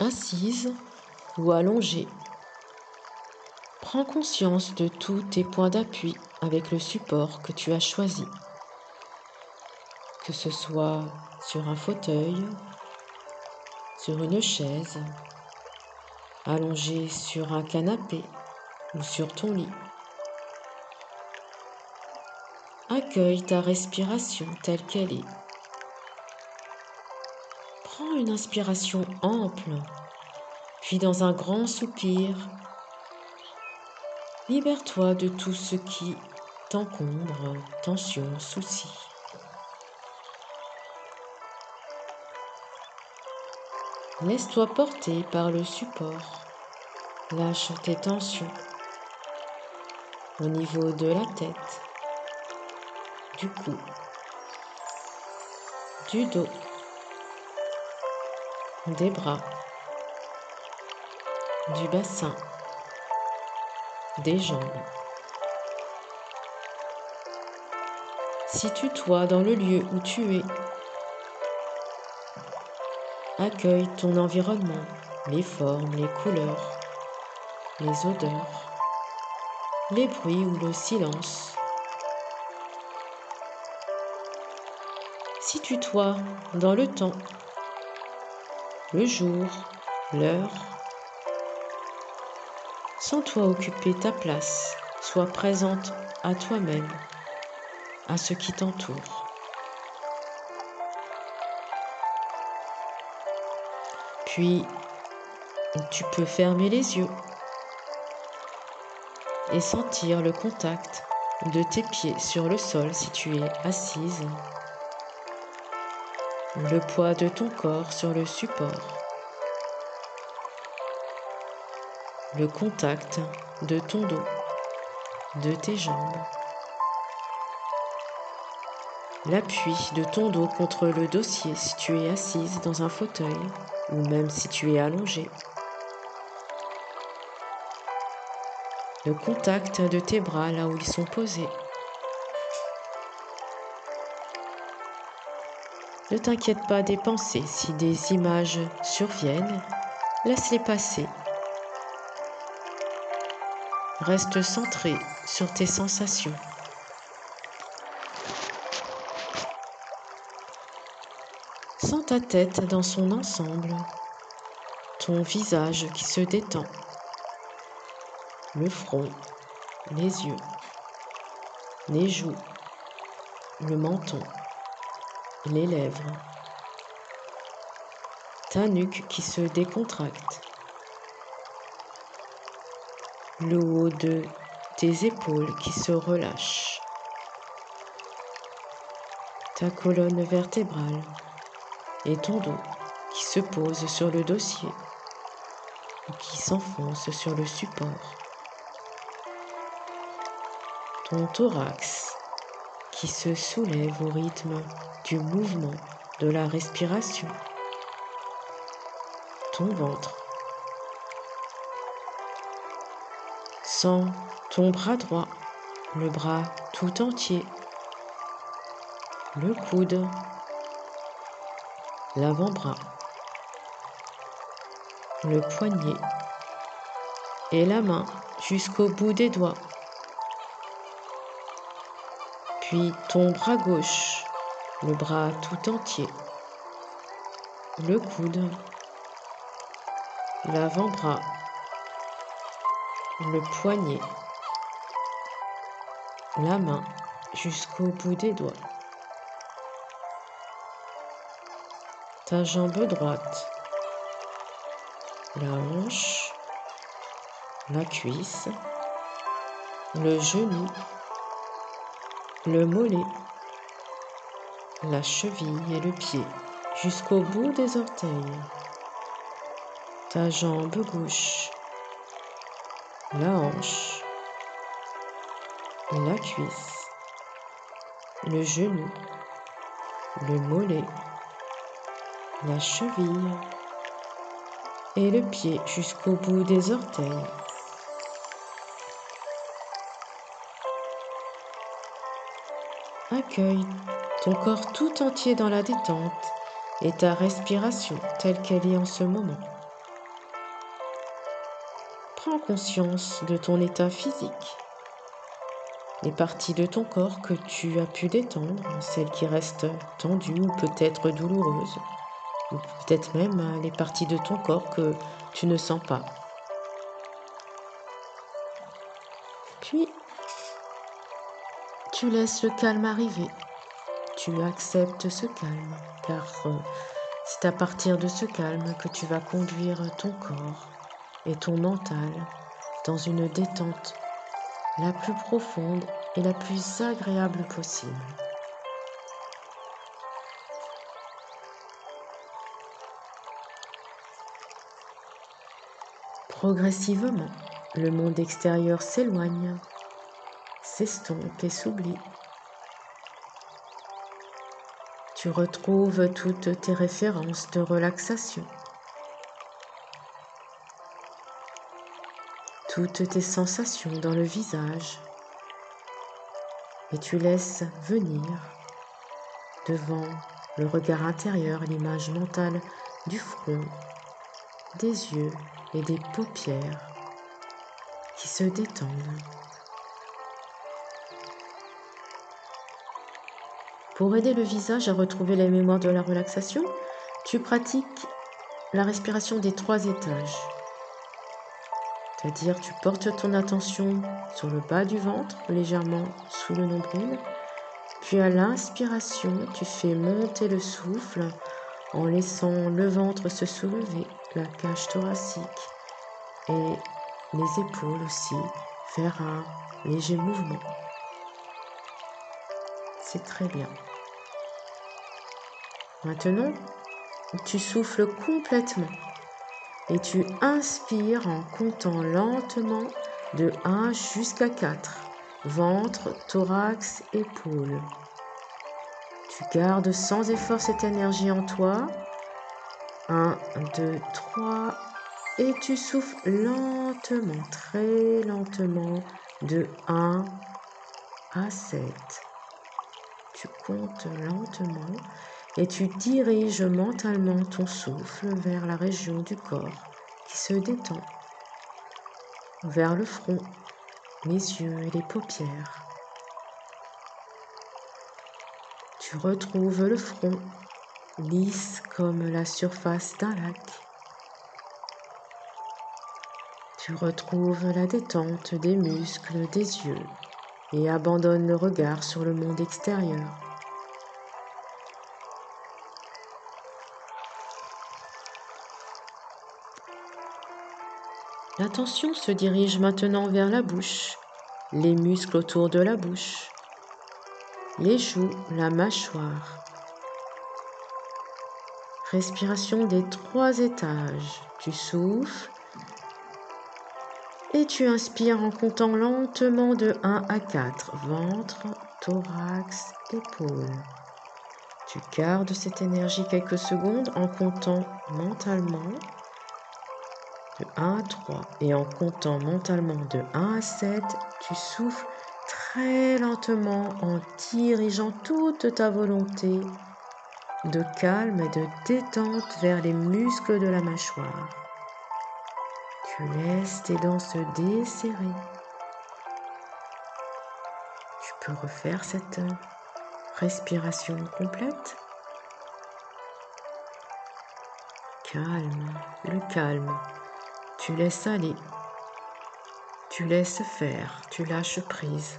assise ou allongée. Prends conscience de tous tes points d'appui avec le support que tu as choisi, que ce soit sur un fauteuil, sur une chaise, allongé sur un canapé ou sur ton lit. Accueille ta respiration telle qu'elle est. Inspiration ample, puis dans un grand soupir, libère-toi de tout ce qui t'encombre, tension, soucis. Laisse-toi porter par le support. Lâche tes tensions au niveau de la tête, du cou, du dos, des bras, du bassin, des jambes. Situe-toi dans le lieu où tu es. Accueille ton environnement, les formes, les couleurs, les odeurs, les bruits ou le silence. Situe-toi dans le temps, le jour, l'heure. Sens-toi occuper ta place, sois présente à toi-même, à ce qui t'entoure. Puis, tu peux fermer les yeux et sentir le contact de tes pieds sur le sol si tu es assise, le poids de ton corps sur le support, le contact de ton dos, de tes jambes, l'appui de ton dos contre le dossier si tu es assise dans un fauteuil ou même si tu es allongé. le contact de tes bras là où ils sont posés. Ne t'inquiète pas des pensées, si des images surviennent, laisse-les passer. Reste centré sur tes sensations. Sens ta tête dans son ensemble, ton visage qui se détend le front, les yeux, les joues, le menton, les lèvres, ta nuque qui se décontracte, le haut de tes épaules qui se relâche, ta colonne vertébrale et ton dos qui se pose sur le dossier ou qui s'enfonce sur le support. Ton thorax qui se soulève au rythme du mouvement de la respiration, ton ventre. Sens ton bras droit, le bras tout entier, le coude, l'avant-bras, le poignet. Et la main jusqu'au bout des doigts. Puis ton bras gauche, le bras tout entier, le coude, l'avant-bras, le poignet, la main jusqu'au bout des doigts, ta jambe droite, la hanche, la cuisse, le genou, le mollet, la cheville et le pied jusqu'au bout des orteils, ta jambe gauche, la hanche, la cuisse, le genou, le mollet, la cheville. Et le pied jusqu'au bout des orteils. Accueille ton corps tout entier dans la détente et ta respiration telle qu'elle est en ce moment. prends conscience de ton état physique, les parties de ton corps que tu as pu détendre, celles qui restent tendues ou peut-être douloureuses, ou peut-être même les parties de ton corps que tu ne sens pas. Puis, tu laisses le calme arriver. Tu acceptes ce calme, car euh, c'est à partir de ce calme que tu vas conduire ton corps et ton mental dans une détente la plus profonde et la plus agréable possible. Progressivement, le monde extérieur s'éloigne, s'estompe et s'oublie. Tu retrouves toutes tes références de relaxation, toutes tes sensations dans le visage et tu laisses venir devant le regard intérieur l'image mentale du front, des yeux et des paupières qui se détendent. Pour aider le visage à retrouver la mémoire de la relaxation, tu pratiques la respiration des trois étages. C'est-à-dire tu portes ton attention sur le bas du ventre, légèrement sous le nombril. Puis à l'inspiration, tu fais monter le souffle en laissant le ventre se soulever, la cage thoracique et les épaules aussi faire un léger mouvement. C'est très bien. Maintenant, tu souffles complètement et tu inspires en comptant lentement de 1 jusqu'à 4. Ventre, thorax, épaules. Tu gardes sans effort cette énergie en toi. 1, 2, 3. Et tu souffles lentement, très lentement, de 1 à 7. Tu comptes lentement et tu diriges mentalement ton souffle vers la région du corps qui se détend, vers le front, les yeux et les paupières. Tu retrouves le front lisse comme la surface d'un lac. Tu retrouves la détente des muscles des yeux et abandonnes le regard sur le monde extérieur. L'attention se dirige maintenant vers la bouche, les muscles autour de la bouche, les joues, la mâchoire. Respiration des trois étages. Tu souffles et tu inspires en comptant lentement de 1 à 4. Ventre, thorax, épaules. Tu gardes cette énergie quelques secondes en comptant mentalement de 1 à 3 et en comptant mentalement de 1 à 7, tu souffles très lentement en dirigeant toute ta volonté de calme et de détente vers les muscles de la mâchoire. Tu laisses tes dents se desserrer. Tu peux refaire cette respiration complète. Calme, le calme tu laisses aller. Tu laisses faire. Tu lâches prise.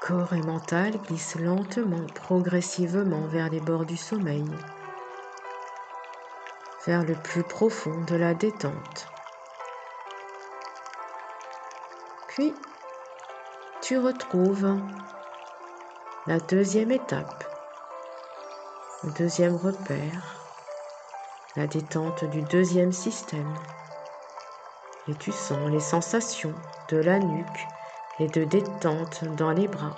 Corps et mental glissent lentement, progressivement vers les bords du sommeil, vers le plus profond de la détente. Puis, tu retrouves la deuxième étape, le deuxième repère, la détente du deuxième système. Et tu sens les sensations de la nuque et de détente dans les bras.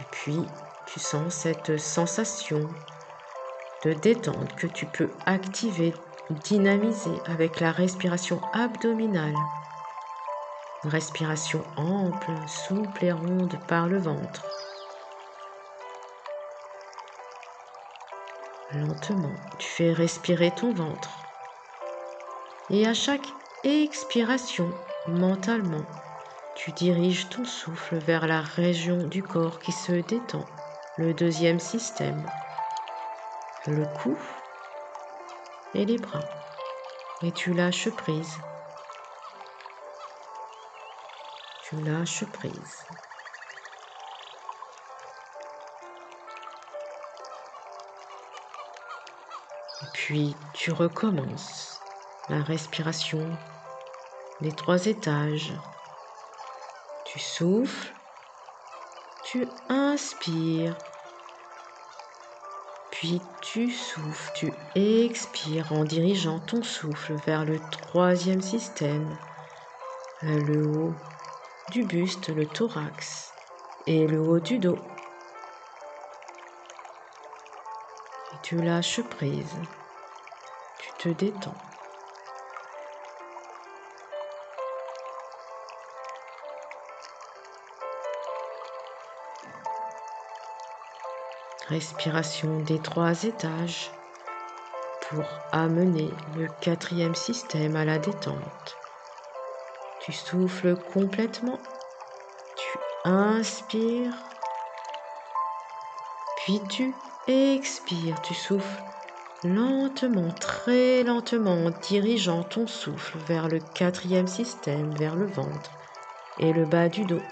Et puis, tu sens cette sensation de détente que tu peux activer, dynamiser avec la respiration abdominale. Une respiration ample, souple et ronde par le ventre. Lentement, tu fais respirer ton ventre. Et à chaque expiration, mentalement, tu diriges ton souffle vers la région du corps qui se détend, le deuxième système, le cou et les bras. Et tu lâches prise. Tu lâches prise. Puis tu recommences. La respiration des trois étages. Tu souffles, tu inspires, puis tu souffles, tu expires en dirigeant ton souffle vers le troisième système, le haut du buste, le thorax. Et le haut du dos. Tu lâches prise te détends. Respiration des trois étages pour amener le quatrième système à la détente. Tu souffles complètement, tu inspires, puis tu expires, tu souffles lentement, très lentement, en dirigeant ton souffle vers le quatrième système, vers le ventre et le bas du dos.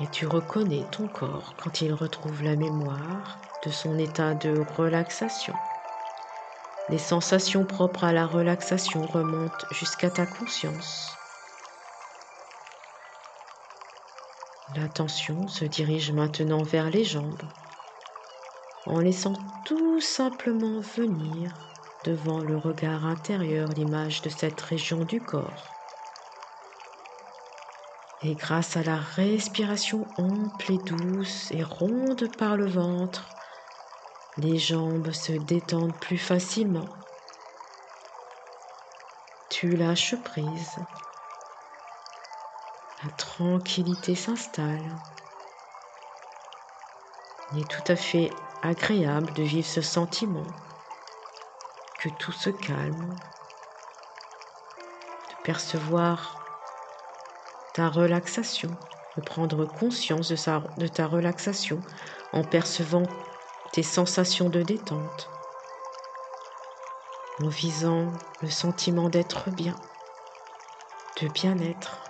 Et tu reconnais ton corps quand il retrouve la mémoire de son état de relaxation. Les sensations propres à la relaxation remontent jusqu'à ta conscience. L'attention se dirige maintenant vers les jambes, en laissant tout simplement venir devant le regard intérieur l'image de cette région du corps. Et grâce à la respiration ample et douce et ronde par le ventre, les jambes se détendent plus facilement. Tu lâches prise la tranquillité s'installe. Il est tout à fait agréable de vivre ce sentiment, que tout se calme, de percevoir ta relaxation, de prendre conscience de, ta relaxation en percevant tes sensations de détente, en visant le sentiment d'être bien, de bien-être.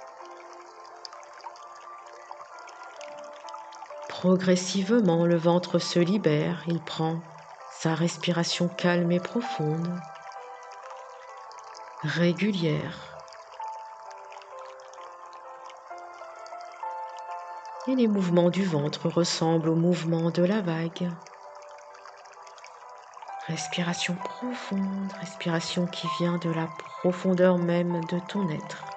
Progressivement, le ventre se libère, il prend sa respiration calme et profonde, régulière. Et les mouvements du ventre ressemblent aux mouvements de la vague. Respiration profonde, respiration qui vient de la profondeur même de ton être.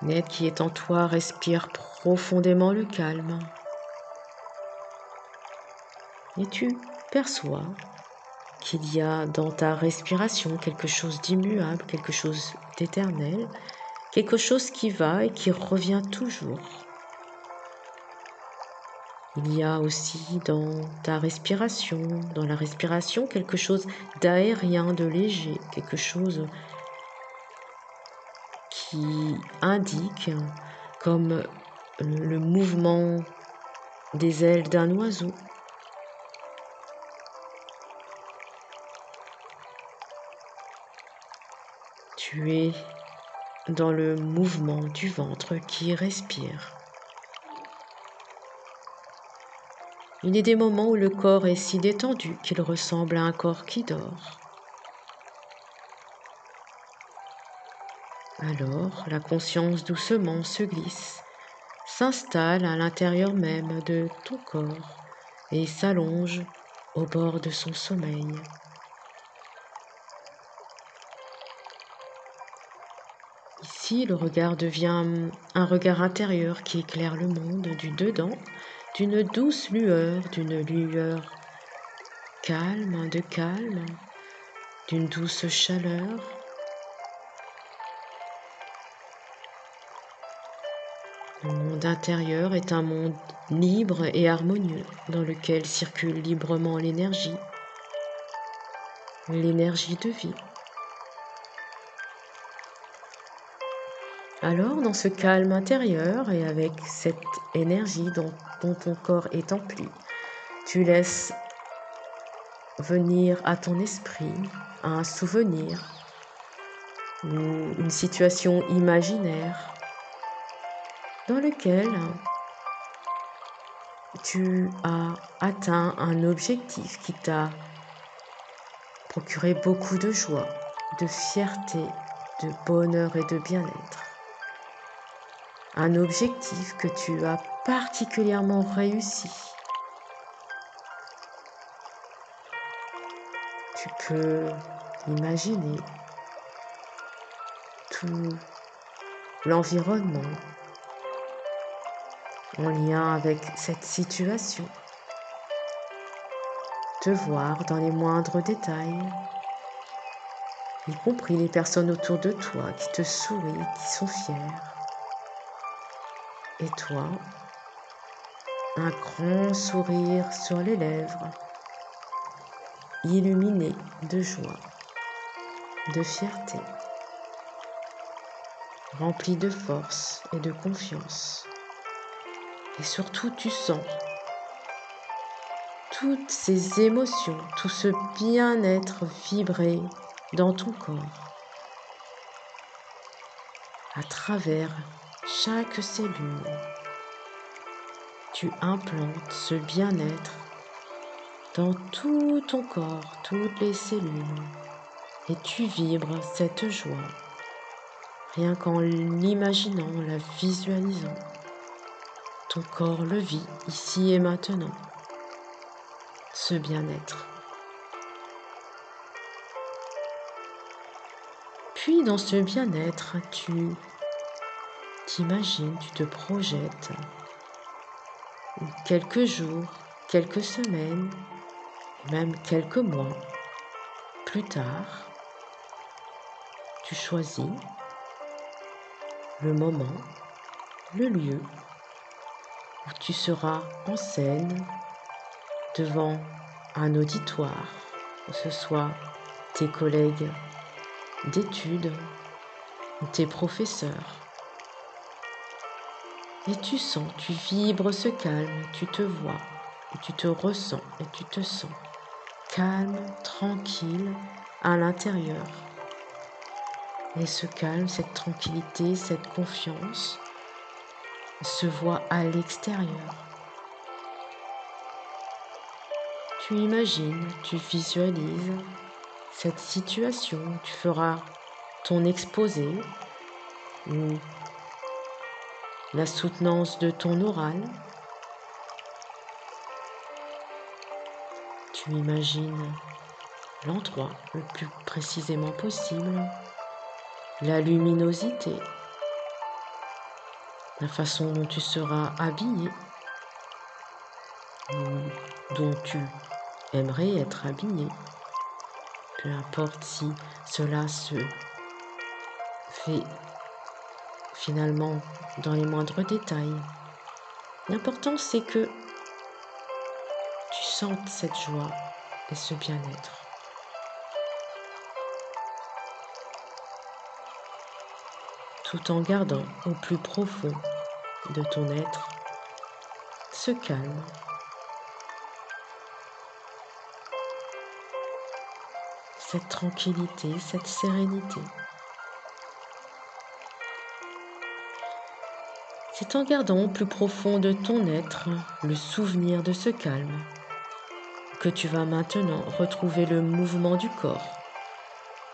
L'être qui est en toi respire profondément le calme. Et tu perçois qu'il y a dans ta respiration quelque chose d'immuable, quelque chose d'éternel, quelque chose qui va et qui revient toujours. Il y a aussi dans ta respiration, dans la respiration, quelque chose d'aérien, de léger, quelque chose qui indique comme le mouvement des ailes d'un oiseau. Tu es dans le mouvement du ventre qui respire. Il y a des moments où le corps est si détendu qu'il ressemble à un corps qui dort. Alors la conscience doucement se glisse, s'installe à l'intérieur même de ton corps et s'allonge au bord de son sommeil. Ici, le regard devient un regard intérieur qui éclaire le monde du dedans d'une douce lueur, d'une lueur calme, de calme, d'une douce chaleur Le monde intérieur est un monde libre et harmonieux dans lequel circule librement l'énergie, l'énergie de vie. Alors, dans ce calme intérieur et avec cette énergie dont, ton corps est empli, tu laisses venir à ton esprit un souvenir ou une situation imaginaire dans lequel tu as atteint un objectif qui t'a procuré beaucoup de joie, de fierté, de bonheur et de bien-être un objectif que tu as particulièrement réussi. Tu peux imaginer tout l'environnement en lien avec cette situation. Te voir dans les moindres détails, y compris les personnes autour de toi qui te sourient, qui sont fières et toi, un grand sourire sur les lèvres, illuminé de joie, de fierté, rempli de force et de confiance. Et surtout, tu sens toutes ces émotions, tout ce bien-être vibrer dans ton corps à travers chaque cellule. Tu implantes ce bien-être dans tout ton corps, toutes les cellules, et tu vibres cette joie, rien qu'en l'imaginant, la visualisant. Ton corps le vit ici et maintenant, ce bien-être. Puis dans ce bien-être, tu t'imagines, tu te projettes quelques jours, quelques semaines, même quelques mois plus tard, tu choisis le moment, le lieu tu seras en scène devant un auditoire, que ce soit tes collègues d'études ou tes professeurs. Et tu sens, tu vibres ce calme, tu te vois, tu te ressens, et tu te sens calme, tranquille à l'intérieur. Et ce calme, cette tranquillité, cette confiance se voit à l'extérieur. Tu imagines, tu visualises cette situation, tu feras ton exposé ou la soutenance de ton oral. Tu imagines l'endroit le plus précisément possible, la luminosité, la façon dont tu seras habillé, ou dont tu aimerais être habillé, peu importe si cela se fait finalement dans les moindres détails. L'important c'est que tu sentes cette joie et ce bien-être. Tout en gardant au plus profond de ton être ce calme. Cette tranquillité, cette sérénité. C'est en gardant au plus profond de ton être le souvenir de ce calme que tu vas maintenant retrouver le mouvement du corps,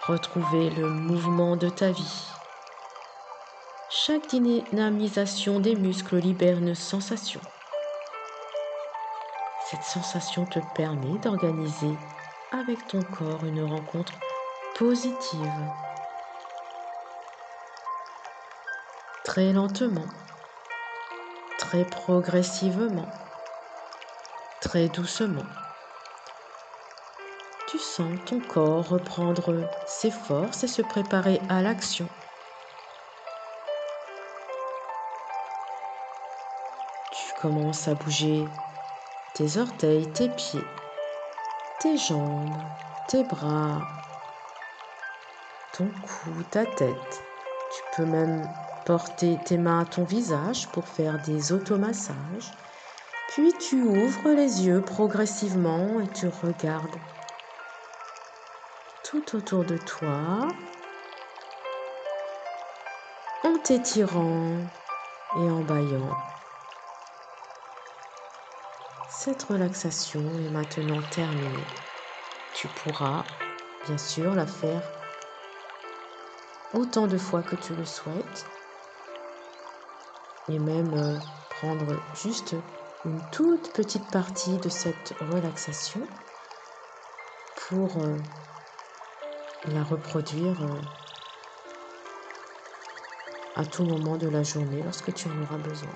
retrouver le mouvement de ta vie. Chaque dynamisation des muscles libère une sensation. Cette sensation te permet d'organiser avec ton corps une rencontre positive. Très lentement, très progressivement, très doucement. Tu sens ton corps reprendre ses forces et se préparer à l'action. Commences à bouger tes orteils, tes pieds, tes jambes, tes bras, ton cou, ta tête. Tu peux même porter tes mains à ton visage pour faire des automassages. Puis tu ouvres les yeux progressivement et tu regardes tout autour de toi en t'étirant et en baillant. Cette relaxation est maintenant terminée. Tu pourras bien sûr la faire autant de fois que tu le souhaites et même euh, prendre juste une toute petite partie de cette relaxation pour euh, la reproduire euh, à tout moment de la journée lorsque tu en auras besoin.